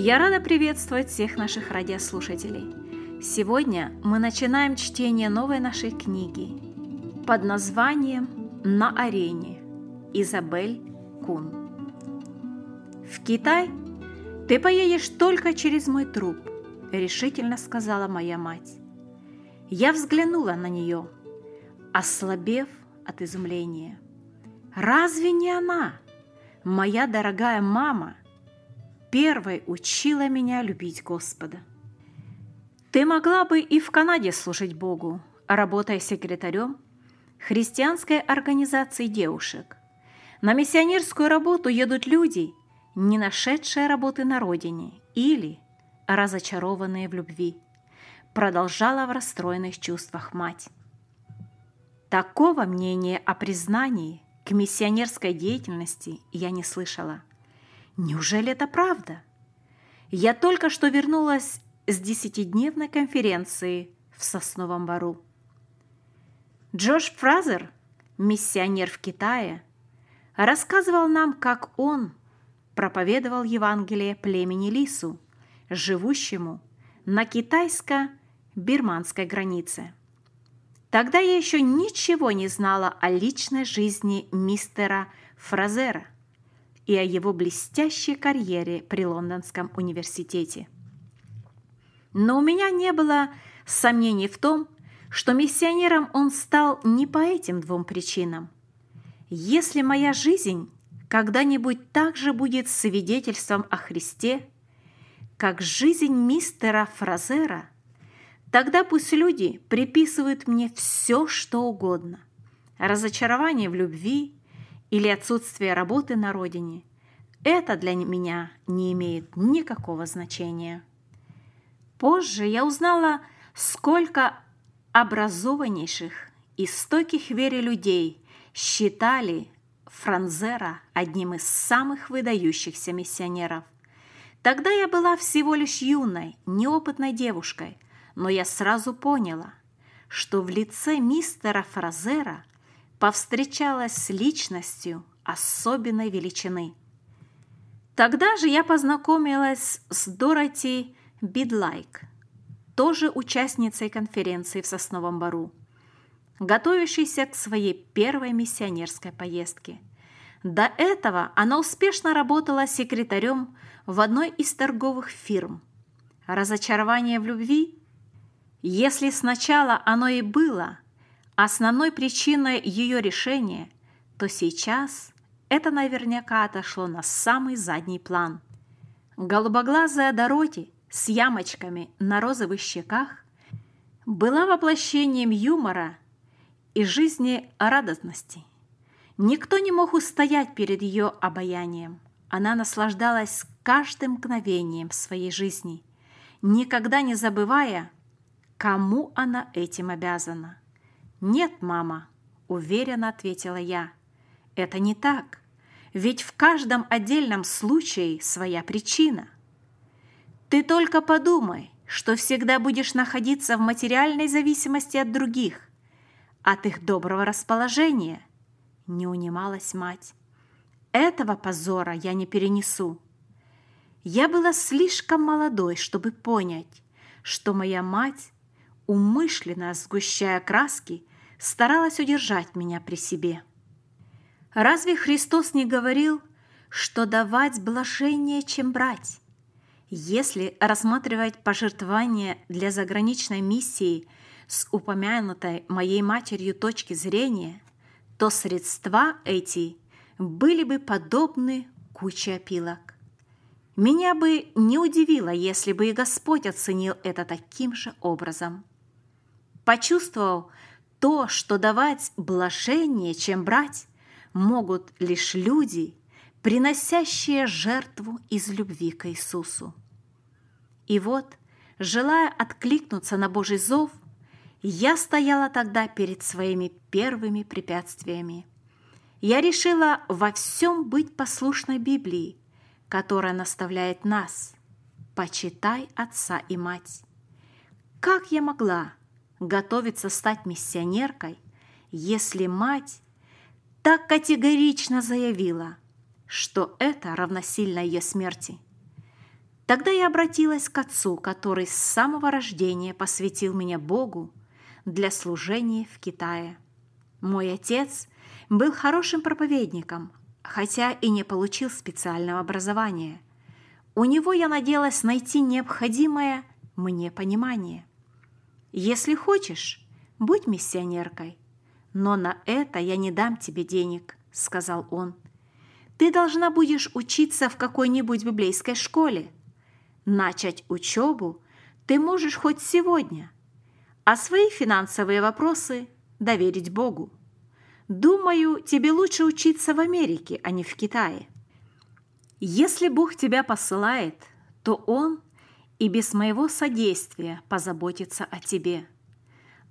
Я рада приветствовать всех наших радиослушателей. Сегодня мы начинаем чтение новой нашей книги под названием «На арене» Изабель Кун. В Китай ты поедешь только через мой труп, решительно сказала моя мать. Я взглянула на нее, ослабев от изумления. Разве не она, моя дорогая мама, первой учила меня любить Господа? Ты могла бы и в Канаде служить Богу, работая секретарем христианской организации девушек. На миссионерскую работу едут люди, не нашедшие работы на родине или разочарованные в любви продолжала в расстроенных чувствах мать. Такого мнения о признании к миссионерской деятельности я не слышала. Неужели это правда? Я только что вернулась с десятидневной конференции в Сосновом Бару. Джош Фразер, миссионер в Китае, рассказывал нам, как он проповедовал Евангелие племени Лису, живущему на китайско бирманской границе. Тогда я еще ничего не знала о личной жизни мистера Фразера и о его блестящей карьере при Лондонском университете. Но у меня не было сомнений в том, что миссионером он стал не по этим двум причинам. Если моя жизнь когда-нибудь также будет свидетельством о Христе, как жизнь мистера Фразера – Тогда пусть люди приписывают мне все, что угодно. Разочарование в любви или отсутствие работы на родине – это для меня не имеет никакого значения. Позже я узнала, сколько образованнейших и стойких вере людей считали Франзера одним из самых выдающихся миссионеров. Тогда я была всего лишь юной, неопытной девушкой – но я сразу поняла, что в лице мистера Фразера повстречалась с личностью особенной величины. Тогда же я познакомилась с Дороти Бидлайк, тоже участницей конференции в Сосновом Бару, готовящейся к своей первой миссионерской поездке. До этого она успешно работала секретарем в одной из торговых фирм. Разочарование в любви если сначала оно и было основной причиной ее решения, то сейчас это наверняка отошло на самый задний план. Голубоглазая Дороти с ямочками на розовых щеках была воплощением юмора и жизни радостности. Никто не мог устоять перед ее обаянием. Она наслаждалась каждым мгновением своей жизни, никогда не забывая, Кому она этим обязана? Нет, мама, уверенно ответила я. Это не так. Ведь в каждом отдельном случае своя причина. Ты только подумай, что всегда будешь находиться в материальной зависимости от других, от их доброго расположения. Не унималась мать. Этого позора я не перенесу. Я была слишком молодой, чтобы понять, что моя мать умышленно сгущая краски, старалась удержать меня при себе. Разве Христос не говорил, что давать блажение, чем брать? Если рассматривать пожертвования для заграничной миссии с упомянутой моей матерью точки зрения, то средства эти были бы подобны куче опилок. Меня бы не удивило, если бы и Господь оценил это таким же образом – почувствовал то, что давать блажение, чем брать, могут лишь люди, приносящие жертву из любви к Иисусу. И вот, желая откликнуться на Божий зов, я стояла тогда перед своими первыми препятствиями. Я решила во всем быть послушной Библии, которая наставляет нас «Почитай отца и мать». Как я могла готовится стать миссионеркой, если мать так категорично заявила, что это равносильно ее смерти. Тогда я обратилась к отцу, который с самого рождения посвятил меня Богу для служения в Китае. Мой отец был хорошим проповедником, хотя и не получил специального образования. У него я надеялась найти необходимое мне понимание. Если хочешь, будь миссионеркой, но на это я не дам тебе денег, сказал он. Ты должна будешь учиться в какой-нибудь библейской школе. Начать учебу ты можешь хоть сегодня, а свои финансовые вопросы доверить Богу. Думаю, тебе лучше учиться в Америке, а не в Китае. Если Бог тебя посылает, то Он и без моего содействия позаботится о тебе.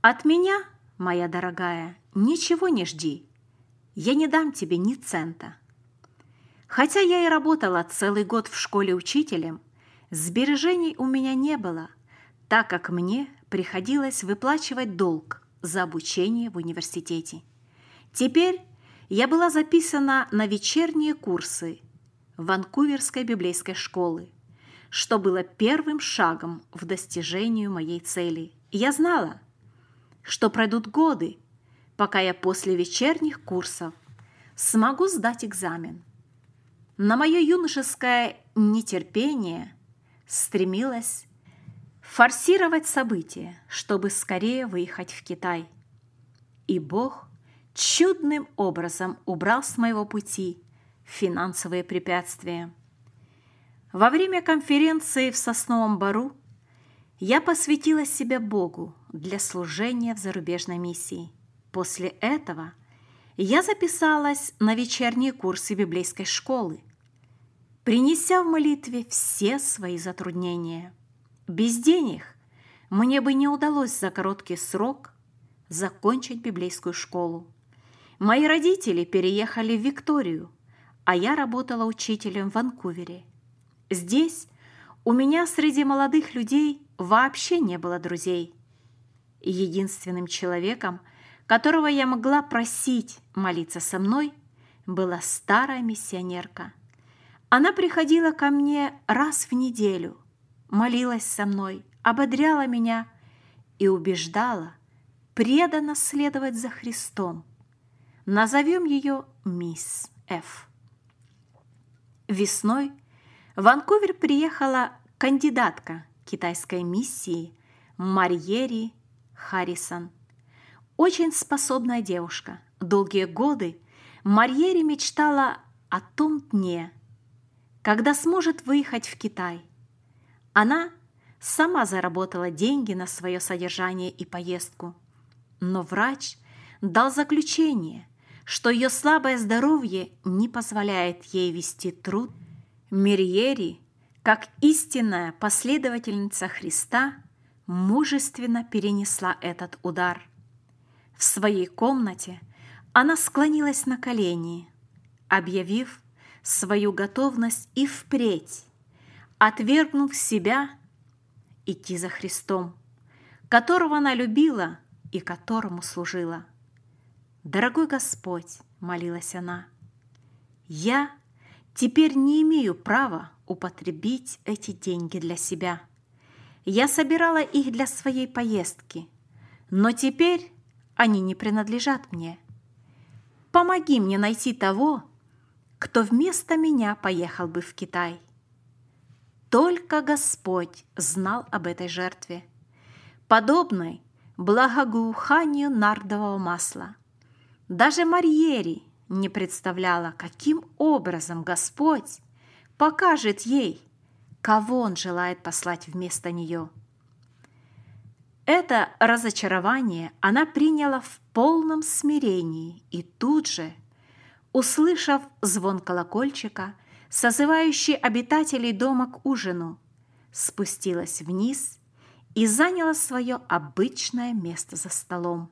От меня, моя дорогая, ничего не жди. Я не дам тебе ни цента. Хотя я и работала целый год в школе учителем, сбережений у меня не было, так как мне приходилось выплачивать долг за обучение в университете. Теперь я была записана на вечерние курсы Ванкуверской библейской школы, что было первым шагом в достижению моей цели. Я знала, что пройдут годы, пока я после вечерних курсов смогу сдать экзамен. На мое юношеское нетерпение стремилось форсировать события, чтобы скорее выехать в Китай. И Бог чудным образом убрал с моего пути финансовые препятствия. Во время конференции в Сосновом Бару я посвятила себя Богу для служения в зарубежной миссии. После этого я записалась на вечерние курсы библейской школы, принеся в молитве все свои затруднения. Без денег мне бы не удалось за короткий срок закончить библейскую школу. Мои родители переехали в Викторию, а я работала учителем в Ванкувере. Здесь у меня среди молодых людей вообще не было друзей. Единственным человеком, которого я могла просить молиться со мной, была старая миссионерка. Она приходила ко мне раз в неделю, молилась со мной, ободряла меня и убеждала преданно следовать за Христом – Назовем ее мисс Ф. Весной в Ванкувер приехала кандидатка китайской миссии Марьери Харрисон. Очень способная девушка. Долгие годы Марьери мечтала о том дне, когда сможет выехать в Китай. Она сама заработала деньги на свое содержание и поездку. Но врач дал заключение – что ее слабое здоровье не позволяет ей вести труд. Мирьери, как истинная последовательница Христа, мужественно перенесла этот удар. В своей комнате она склонилась на колени, объявив свою готовность и впредь, отвергнув себя, идти за Христом, которого она любила и которому служила. «Дорогой Господь», — молилась она, — «я теперь не имею права употребить эти деньги для себя. Я собирала их для своей поездки, но теперь они не принадлежат мне. Помоги мне найти того, кто вместо меня поехал бы в Китай. Только Господь знал об этой жертве, подобной благоуханию нардового масла – даже Марьери не представляла, каким образом Господь покажет ей, кого Он желает послать вместо нее. Это разочарование она приняла в полном смирении и тут же, услышав звон колокольчика, созывающий обитателей дома к ужину, спустилась вниз и заняла свое обычное место за столом.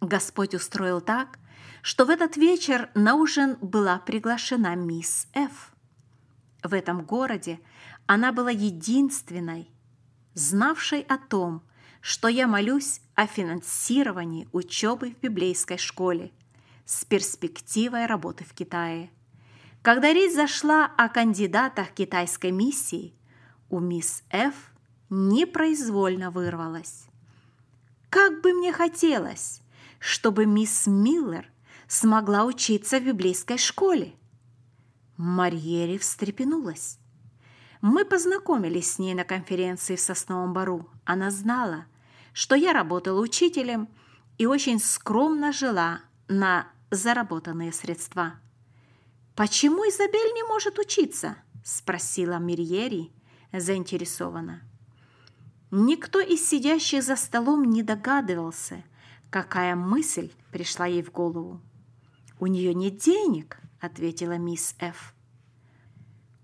Господь устроил так, что в этот вечер на ужин была приглашена мисс Ф. В этом городе она была единственной, знавшей о том, что я молюсь о финансировании учебы в библейской школе с перспективой работы в Китае. Когда речь зашла о кандидатах китайской миссии, у мисс Ф непроизвольно вырвалась. Как бы мне хотелось, чтобы мисс Миллер смогла учиться в библейской школе. Марьери встрепенулась. Мы познакомились с ней на конференции в Сосновом Бару. Она знала, что я работала учителем и очень скромно жила на заработанные средства. «Почему Изабель не может учиться?» – спросила Мирьери заинтересованно. Никто из сидящих за столом не догадывался, какая мысль пришла ей в голову. «У нее нет денег», – ответила мисс Ф.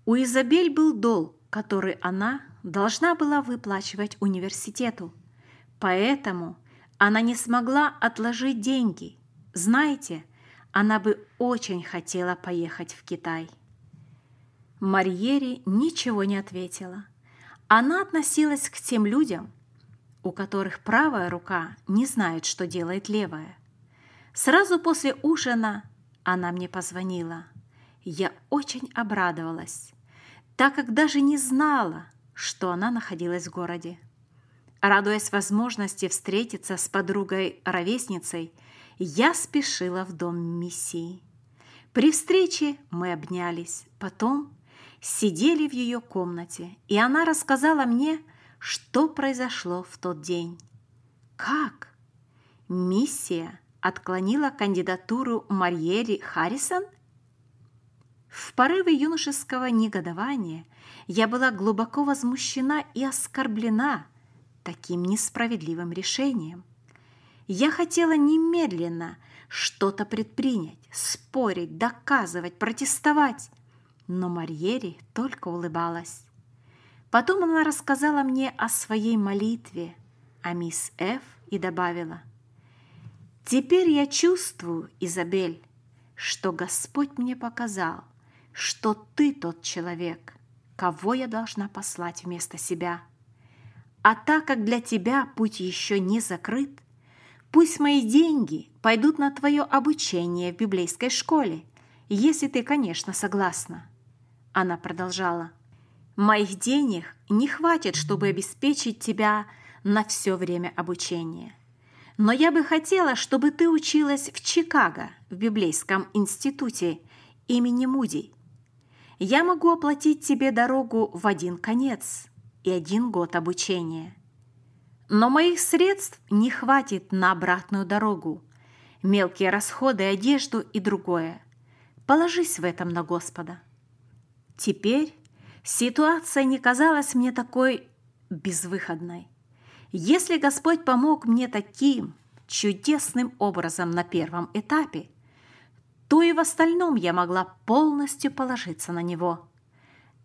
У Изабель был долг, который она должна была выплачивать университету. Поэтому она не смогла отложить деньги. Знаете, она бы очень хотела поехать в Китай. Марьери ничего не ответила. Она относилась к тем людям, у которых правая рука не знает, что делает левая. Сразу после ужина она мне позвонила. Я очень обрадовалась, так как даже не знала, что она находилась в городе. Радуясь возможности встретиться с подругой-ровесницей, я спешила в дом миссии. При встрече мы обнялись, потом сидели в ее комнате, и она рассказала мне, что произошло в тот день. Как? Миссия отклонила кандидатуру Марьери Харрисон? В порыве юношеского негодования я была глубоко возмущена и оскорблена таким несправедливым решением. Я хотела немедленно что-то предпринять, спорить, доказывать, протестовать. Но Марьери только улыбалась. Потом она рассказала мне о своей молитве, о мисс Ф. и добавила. «Теперь я чувствую, Изабель, что Господь мне показал, что ты тот человек, кого я должна послать вместо себя. А так как для тебя путь еще не закрыт, Пусть мои деньги пойдут на твое обучение в библейской школе, если ты, конечно, согласна. Она продолжала. Моих денег не хватит, чтобы обеспечить тебя на все время обучения. Но я бы хотела, чтобы ты училась в Чикаго, в библейском институте имени Муди. Я могу оплатить тебе дорогу в один конец и один год обучения – но моих средств не хватит на обратную дорогу. Мелкие расходы, одежду и другое. Положись в этом на Господа. Теперь ситуация не казалась мне такой безвыходной. Если Господь помог мне таким чудесным образом на первом этапе, то и в остальном я могла полностью положиться на Него.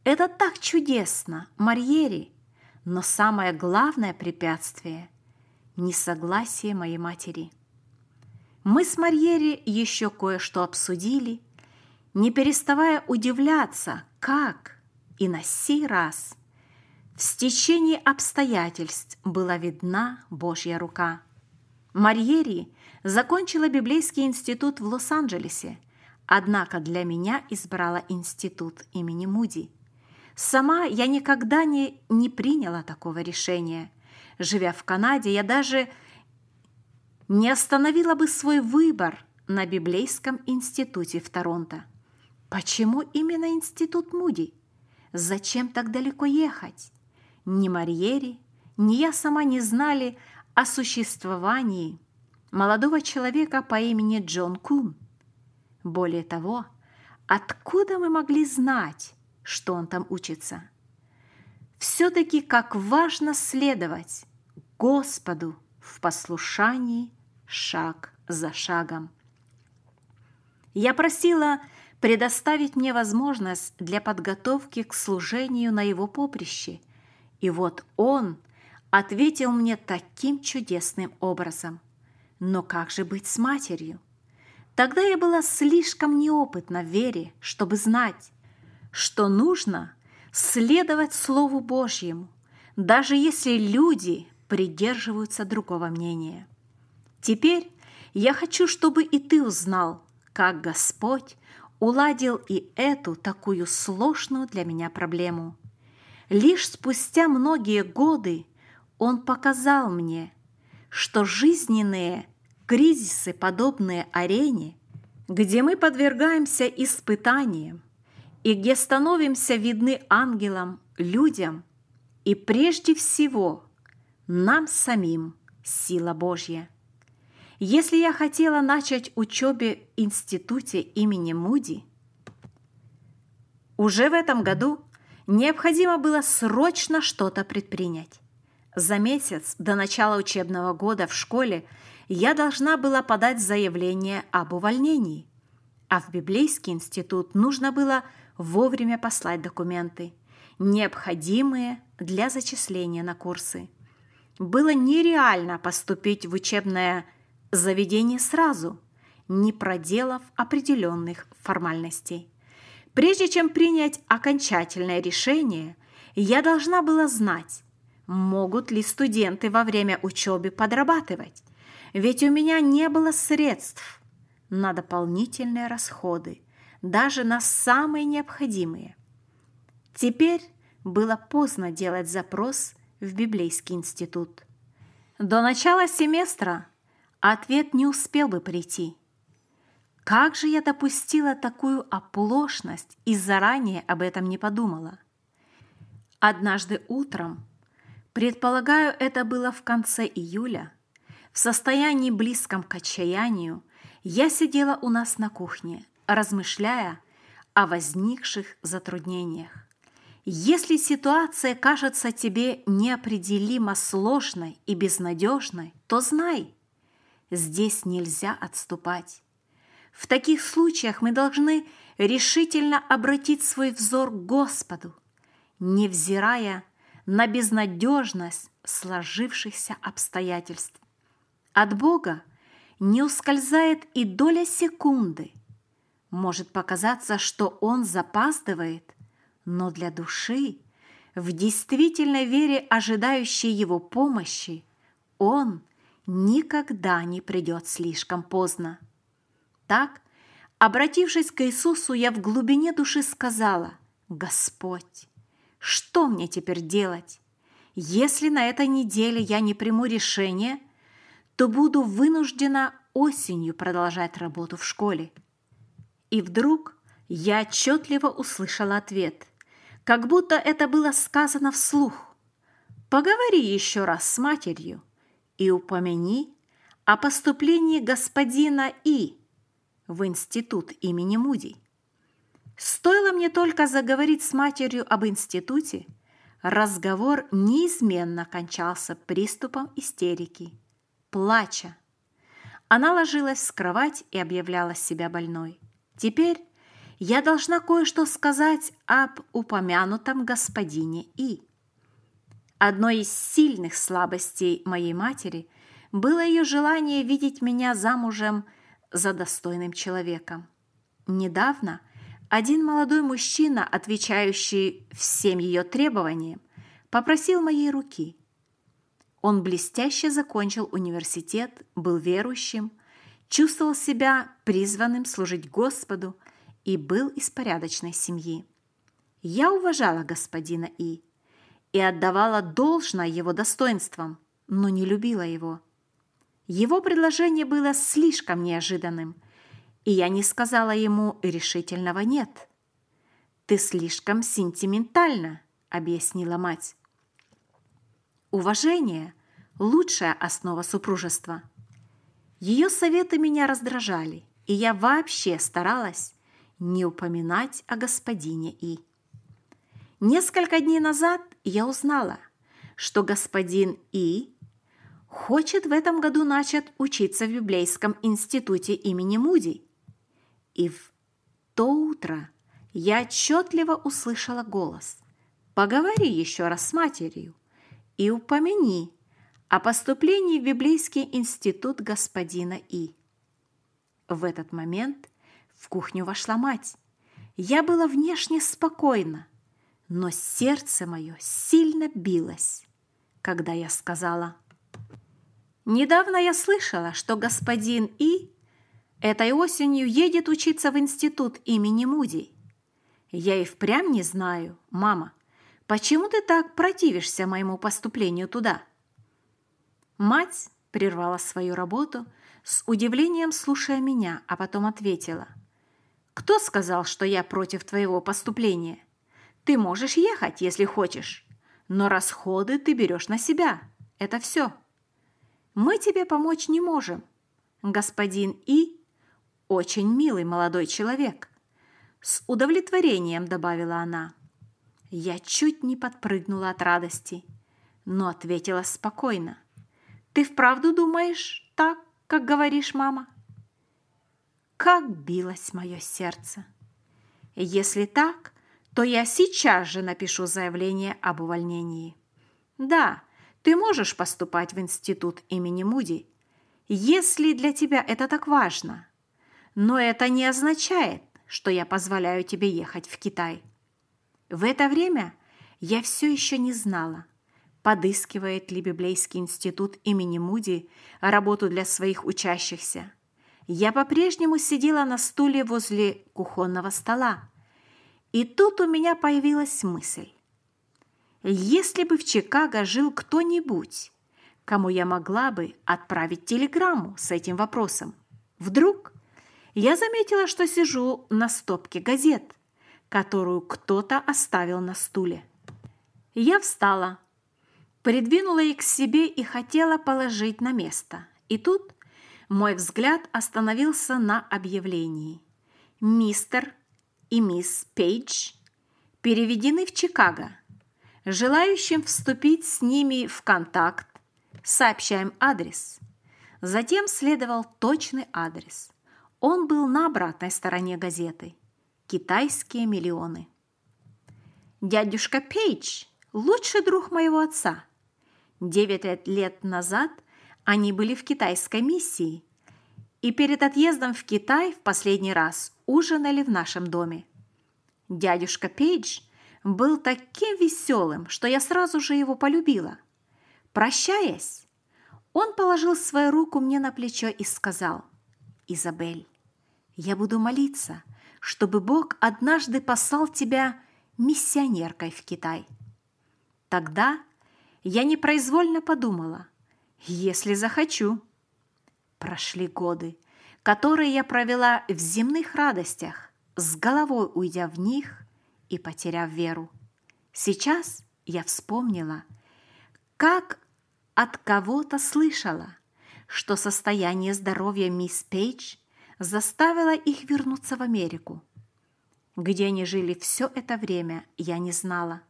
Это так чудесно, Марьери, но самое главное препятствие – несогласие моей матери. Мы с Марьери еще кое-что обсудили, не переставая удивляться, как и на сей раз в стечении обстоятельств была видна Божья рука. Марьери закончила библейский институт в Лос-Анджелесе, однако для меня избрала институт имени Муди – Сама я никогда не, не приняла такого решения. Живя в Канаде, я даже не остановила бы свой выбор на Библейском институте в Торонто. Почему именно институт Муди? Зачем так далеко ехать? Ни Марьери, ни я сама не знали о существовании молодого человека по имени Джон Кун. Более того, откуда мы могли знать, что он там учится. Все-таки как важно следовать Господу в послушании шаг за шагом. Я просила предоставить мне возможность для подготовки к служению на его поприще, и вот он ответил мне таким чудесным образом. Но как же быть с матерью? Тогда я была слишком неопытна в вере, чтобы знать, что нужно следовать Слову Божьему, даже если люди придерживаются другого мнения. Теперь я хочу, чтобы и ты узнал, как Господь уладил и эту такую сложную для меня проблему. Лишь спустя многие годы он показал мне, что жизненные кризисы, подобные арене, где мы подвергаемся испытаниям и где становимся видны ангелам, людям и прежде всего нам самим сила Божья. Если я хотела начать учебе в институте имени Муди, уже в этом году необходимо было срочно что-то предпринять. За месяц до начала учебного года в школе я должна была подать заявление об увольнении, а в Библейский институт нужно было вовремя послать документы, необходимые для зачисления на курсы. Было нереально поступить в учебное заведение сразу, не проделав определенных формальностей. Прежде чем принять окончательное решение, я должна была знать, могут ли студенты во время учебы подрабатывать, ведь у меня не было средств на дополнительные расходы, даже на самые необходимые. Теперь было поздно делать запрос в Библейский институт. До начала семестра ответ не успел бы прийти. Как же я допустила такую оплошность и заранее об этом не подумала? Однажды утром, предполагаю, это было в конце июля, в состоянии близком к отчаянию, я сидела у нас на кухне, размышляя о возникших затруднениях. Если ситуация кажется тебе неопределимо сложной и безнадежной, то знай, здесь нельзя отступать. В таких случаях мы должны решительно обратить свой взор к Господу, невзирая на безнадежность сложившихся обстоятельств. От Бога не ускользает и доля секунды. Может показаться, что Он запаздывает, но для души, в действительной вере ожидающей Его помощи, Он – никогда не придет слишком поздно. Так, обратившись к Иисусу, я в глубине души сказала, «Господь, что мне теперь делать? Если на этой неделе я не приму решение, то буду вынуждена осенью продолжать работу в школе». И вдруг я отчетливо услышала ответ, как будто это было сказано вслух. «Поговори еще раз с матерью, и упомяни о поступлении господина И в институт имени Муди. Стоило мне только заговорить с матерью об институте, разговор неизменно кончался приступом истерики, плача. Она ложилась в кровать и объявляла себя больной. Теперь я должна кое-что сказать об упомянутом господине И. Одной из сильных слабостей моей матери было ее желание видеть меня замужем за достойным человеком. Недавно один молодой мужчина, отвечающий всем ее требованиям, попросил моей руки. Он блестяще закончил университет, был верующим, чувствовал себя призванным служить Господу и был из порядочной семьи. Я уважала господина И, и отдавала должное его достоинствам, но не любила его. Его предложение было слишком неожиданным, и я не сказала ему решительного «нет». «Ты слишком сентиментальна», — объяснила мать. Уважение – лучшая основа супружества. Ее советы меня раздражали, и я вообще старалась не упоминать о господине И. Несколько дней назад я узнала, что господин И хочет в этом году начать учиться в Библейском институте имени Муди. И в то утро я отчетливо услышала голос «Поговори еще раз с матерью и упомяни о поступлении в Библейский институт господина И». В этот момент в кухню вошла мать. Я была внешне спокойна, но сердце мое сильно билось, когда я сказала, «Недавно я слышала, что господин И, этой осенью едет учиться в институт имени Муди. Я и впрямь не знаю, мама, почему ты так противишься моему поступлению туда?» Мать прервала свою работу, с удивлением слушая меня, а потом ответила. «Кто сказал, что я против твоего поступления? Ты можешь ехать, если хочешь, но расходы ты берешь на себя. Это все. Мы тебе помочь не можем. Господин И очень милый молодой человек». С удовлетворением добавила она. Я чуть не подпрыгнула от радости, но ответила спокойно. «Ты вправду думаешь так, как говоришь, мама?» Как билось мое сердце! Если так, то я сейчас же напишу заявление об увольнении. Да, ты можешь поступать в институт имени Муди, если для тебя это так важно. Но это не означает, что я позволяю тебе ехать в Китай. В это время я все еще не знала, подыскивает ли Библейский институт имени Муди работу для своих учащихся. Я по-прежнему сидела на стуле возле кухонного стола. И тут у меня появилась мысль. Если бы в Чикаго жил кто-нибудь, кому я могла бы отправить телеграмму с этим вопросом, вдруг я заметила, что сижу на стопке газет, которую кто-то оставил на стуле. Я встала, придвинула их к себе и хотела положить на место. И тут мой взгляд остановился на объявлении. Мистер и мисс Пейдж переведены в Чикаго. Желающим вступить с ними в контакт сообщаем адрес. Затем следовал точный адрес. Он был на обратной стороне газеты. Китайские миллионы. Дядюшка Пейдж – лучший друг моего отца. Девять лет назад они были в китайской миссии и перед отъездом в Китай в последний раз ужинали в нашем доме. Дядюшка Пейдж был таким веселым, что я сразу же его полюбила. Прощаясь, он положил свою руку мне на плечо и сказал – Изабель, я буду молиться, чтобы Бог однажды послал тебя миссионеркой в Китай. Тогда я непроизвольно подумала, если захочу. Прошли годы, которые я провела в земных радостях, с головой уйдя в них и потеряв веру. Сейчас я вспомнила, как от кого-то слышала – что состояние здоровья мисс Пейдж заставило их вернуться в Америку. Где они жили все это время, я не знала.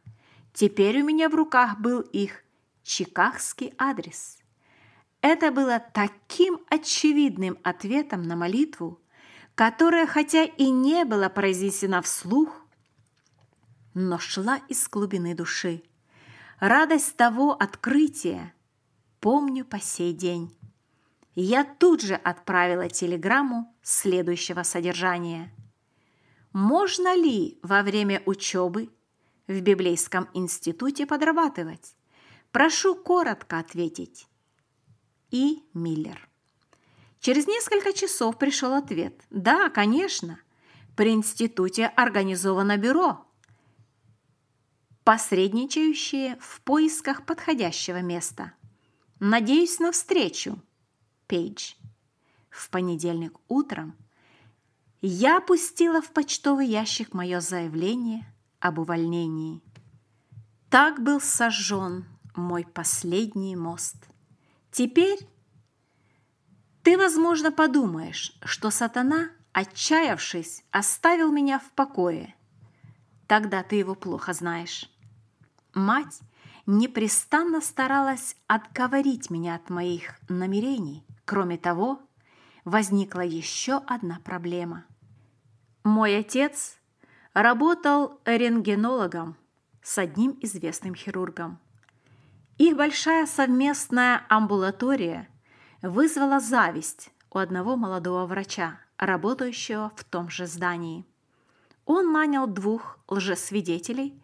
Теперь у меня в руках был их чикагский адрес. Это было таким очевидным ответом на молитву, которая, хотя и не была произнесена вслух, но шла из глубины души. Радость того открытия помню по сей день я тут же отправила телеграмму следующего содержания. Можно ли во время учебы в Библейском институте подрабатывать? Прошу коротко ответить. И Миллер. Через несколько часов пришел ответ. Да, конечно. При институте организовано бюро, посредничающее в поисках подходящего места. Надеюсь на встречу. Пейдж. В понедельник утром я опустила в почтовый ящик мое заявление об увольнении. Так был сожжен мой последний мост. Теперь ты, возможно, подумаешь, что сатана, отчаявшись, оставил меня в покое. Тогда ты его плохо знаешь. Мать непрестанно старалась отговорить меня от моих намерений, Кроме того, возникла еще одна проблема. Мой отец работал рентгенологом с одним известным хирургом. Их большая совместная амбулатория вызвала зависть у одного молодого врача, работающего в том же здании. Он нанял двух лжесвидетелей,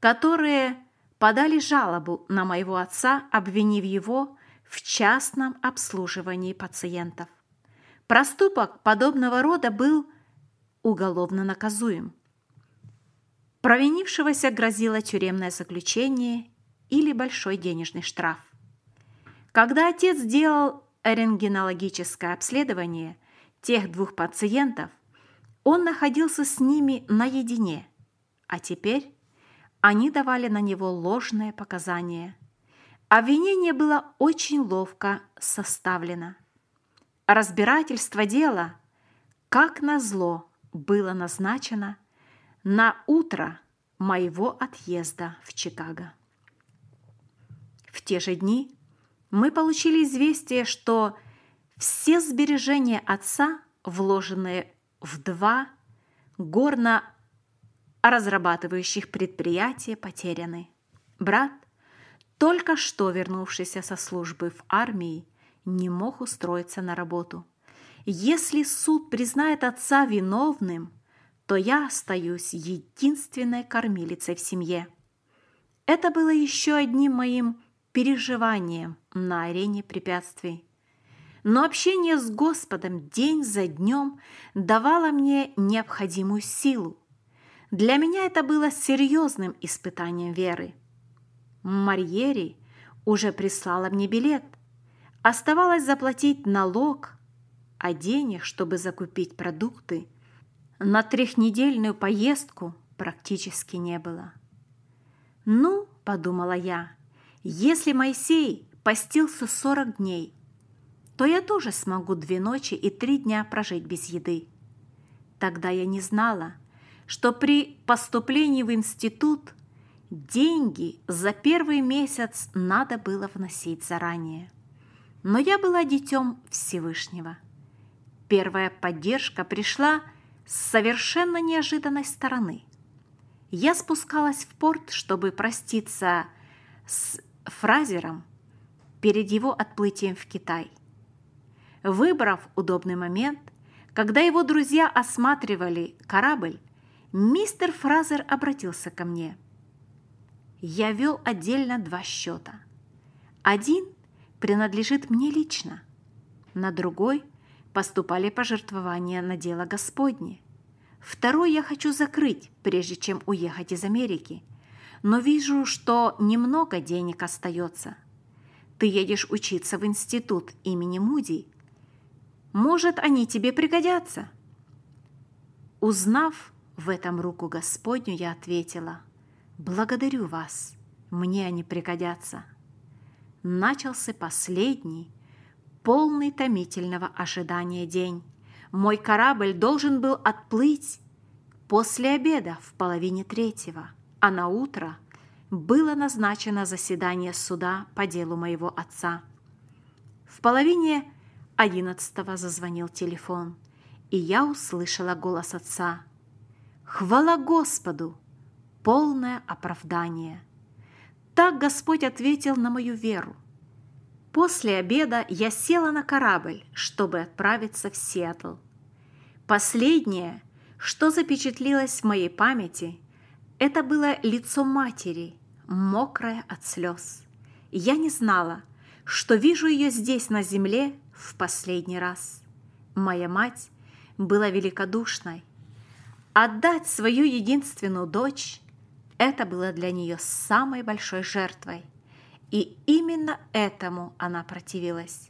которые подали жалобу на моего отца, обвинив его в частном обслуживании пациентов. Проступок подобного рода был уголовно наказуем. Провинившегося грозило тюремное заключение или большой денежный штраф. Когда отец сделал рентгенологическое обследование тех двух пациентов, он находился с ними наедине, а теперь они давали на него ложные показания. Обвинение было очень ловко составлено. Разбирательство дела, как назло, было назначено на утро моего отъезда в Чикаго. В те же дни мы получили известие, что все сбережения отца, вложенные в два горно разрабатывающих предприятия, потеряны. Брат, только что вернувшийся со службы в армии, не мог устроиться на работу. Если суд признает отца виновным, то я остаюсь единственной кормилицей в семье. Это было еще одним моим переживанием на арене препятствий. Но общение с Господом день за днем давало мне необходимую силу. Для меня это было серьезным испытанием веры. Марьери уже прислала мне билет. Оставалось заплатить налог, а денег, чтобы закупить продукты, на трехнедельную поездку практически не было. «Ну, — подумала я, — если Моисей постился сорок дней, то я тоже смогу две ночи и три дня прожить без еды. Тогда я не знала, что при поступлении в институт деньги за первый месяц надо было вносить заранее. Но я была детем Всевышнего. Первая поддержка пришла с совершенно неожиданной стороны. Я спускалась в порт, чтобы проститься с Фразером перед его отплытием в Китай. Выбрав удобный момент, когда его друзья осматривали корабль, мистер Фразер обратился ко мне. Я вел отдельно два счета. Один принадлежит мне лично, на другой поступали пожертвования на дело Господне. Второй я хочу закрыть, прежде чем уехать из Америки, но вижу, что немного денег остается. Ты едешь учиться в институт имени Муди – может, они тебе пригодятся». Узнав в этом руку Господню, я ответила, «Благодарю вас, мне они пригодятся». Начался последний, полный томительного ожидания день. Мой корабль должен был отплыть после обеда в половине третьего, а на утро было назначено заседание суда по делу моего отца. В половине Одиннадцатого зазвонил телефон, и я услышала голос отца. «Хвала Господу! Полное оправдание!» Так Господь ответил на мою веру. После обеда я села на корабль, чтобы отправиться в Сиэтл. Последнее, что запечатлилось в моей памяти, это было лицо матери, мокрое от слез. Я не знала, что вижу ее здесь на земле в последний раз. Моя мать была великодушной. Отдать свою единственную дочь – это было для нее самой большой жертвой. И именно этому она противилась.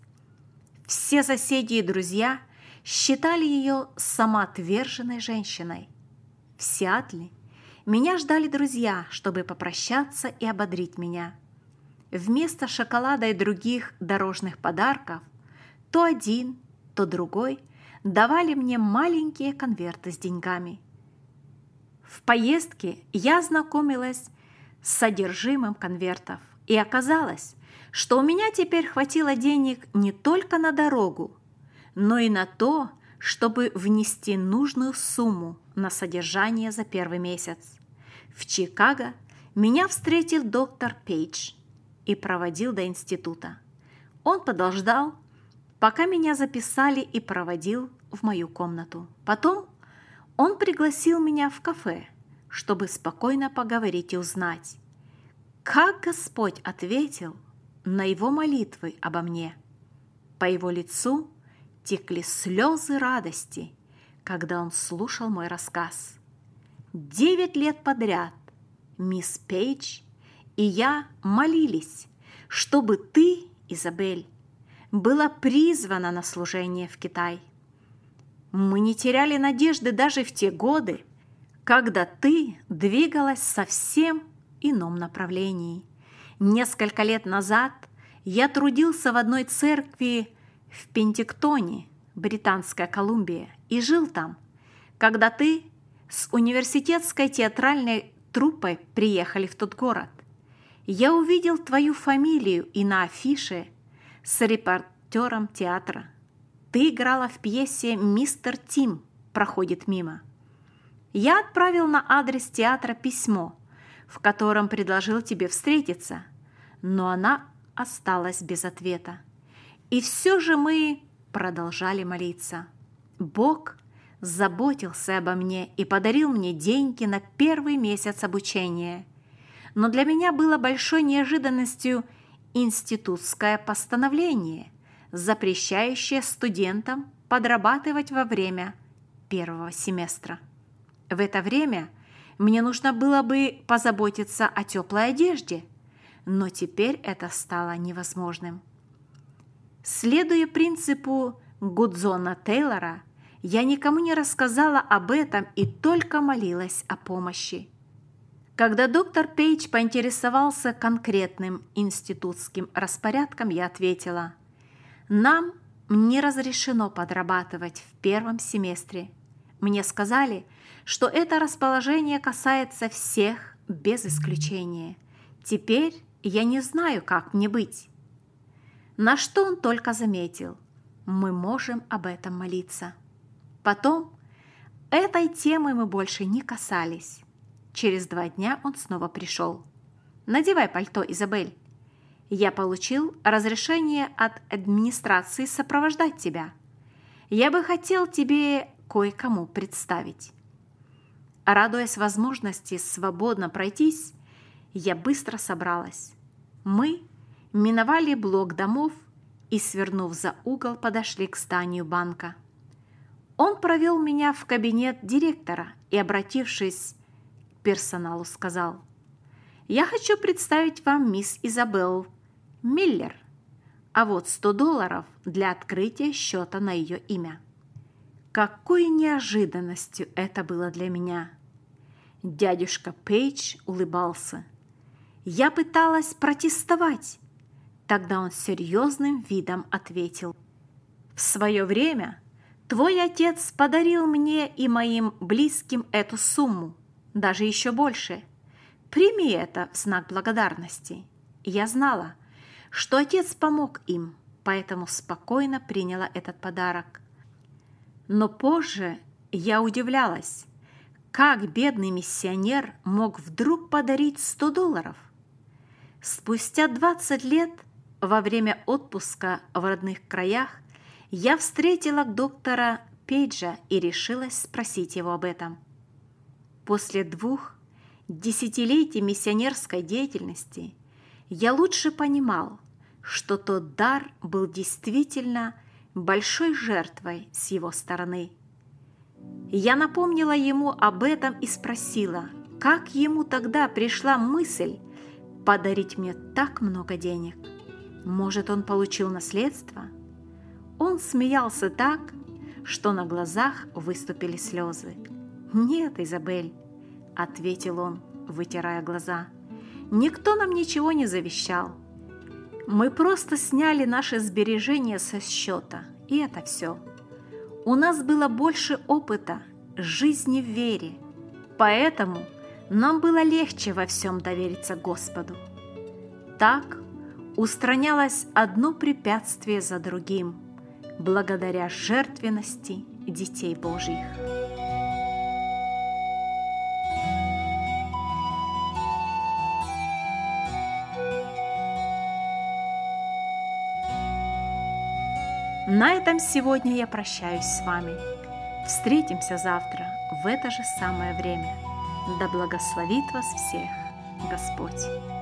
Все соседи и друзья считали ее самоотверженной женщиной. В Сиатле меня ждали друзья, чтобы попрощаться и ободрить меня. Вместо шоколада и других дорожных подарков то один, то другой давали мне маленькие конверты с деньгами. В поездке я знакомилась с содержимым конвертов, и оказалось, что у меня теперь хватило денег не только на дорогу, но и на то, чтобы внести нужную сумму на содержание за первый месяц. В Чикаго меня встретил доктор Пейдж и проводил до института. Он подождал, пока меня записали и проводил в мою комнату. Потом он пригласил меня в кафе, чтобы спокойно поговорить и узнать, как Господь ответил на его молитвы обо мне. По его лицу текли слезы радости, когда он слушал мой рассказ. Девять лет подряд мисс Пейдж и я молились, чтобы ты, Изабель, была призвана на служение в Китай. Мы не теряли надежды даже в те годы, когда ты двигалась совсем ином направлении. Несколько лет назад я трудился в одной церкви в Пентиктоне, Британская Колумбия, и жил там, когда ты с университетской театральной труппой приехали в тот город. Я увидел твою фамилию и на афише с репортером театра. Ты играла в пьесе «Мистер Тим» проходит мимо. Я отправил на адрес театра письмо, в котором предложил тебе встретиться, но она осталась без ответа. И все же мы продолжали молиться. Бог заботился обо мне и подарил мне деньги на первый месяц обучения. Но для меня было большой неожиданностью институтское постановление, запрещающее студентам подрабатывать во время первого семестра. В это время мне нужно было бы позаботиться о теплой одежде, но теперь это стало невозможным. Следуя принципу Гудзона Тейлора, я никому не рассказала об этом и только молилась о помощи. Когда доктор Пейдж поинтересовался конкретным институтским распорядком, я ответила, «Нам не разрешено подрабатывать в первом семестре. Мне сказали, что это расположение касается всех без исключения. Теперь я не знаю, как мне быть. На что он только заметил, мы можем об этом молиться. Потом этой темы мы больше не касались. Через два дня он снова пришел. «Надевай пальто, Изабель. Я получил разрешение от администрации сопровождать тебя. Я бы хотел тебе кое-кому представить». Радуясь возможности свободно пройтись, я быстро собралась. Мы миновали блок домов и, свернув за угол, подошли к зданию банка. Он провел меня в кабинет директора и, обратившись к персоналу, сказал, «Я хочу представить вам мисс Изабелл Миллер, а вот 100 долларов для открытия счета на ее имя». Какой неожиданностью это было для меня! Дядюшка Пейдж улыбался. Я пыталась протестовать. Тогда он серьезным видом ответил. В свое время твой отец подарил мне и моим близким эту сумму, даже еще больше. Прими это в знак благодарности. Я знала, что отец помог им, поэтому спокойно приняла этот подарок. Но позже я удивлялась, как бедный миссионер мог вдруг подарить 100 долларов. Спустя 20 лет, во время отпуска в родных краях, я встретила доктора Пейджа и решилась спросить его об этом. После двух десятилетий миссионерской деятельности я лучше понимал, что тот дар был действительно – большой жертвой с его стороны. Я напомнила ему об этом и спросила, как ему тогда пришла мысль подарить мне так много денег. Может, он получил наследство? Он смеялся так, что на глазах выступили слезы. «Нет, Изабель», — ответил он, вытирая глаза, — «никто нам ничего не завещал. Мы просто сняли наши сбережения со счета, и это все. У нас было больше опыта, жизни в вере, поэтому нам было легче во всем довериться Господу. Так устранялось одно препятствие за другим, благодаря жертвенности детей Божьих. На этом сегодня я прощаюсь с вами. Встретимся завтра в это же самое время. Да благословит вас всех Господь!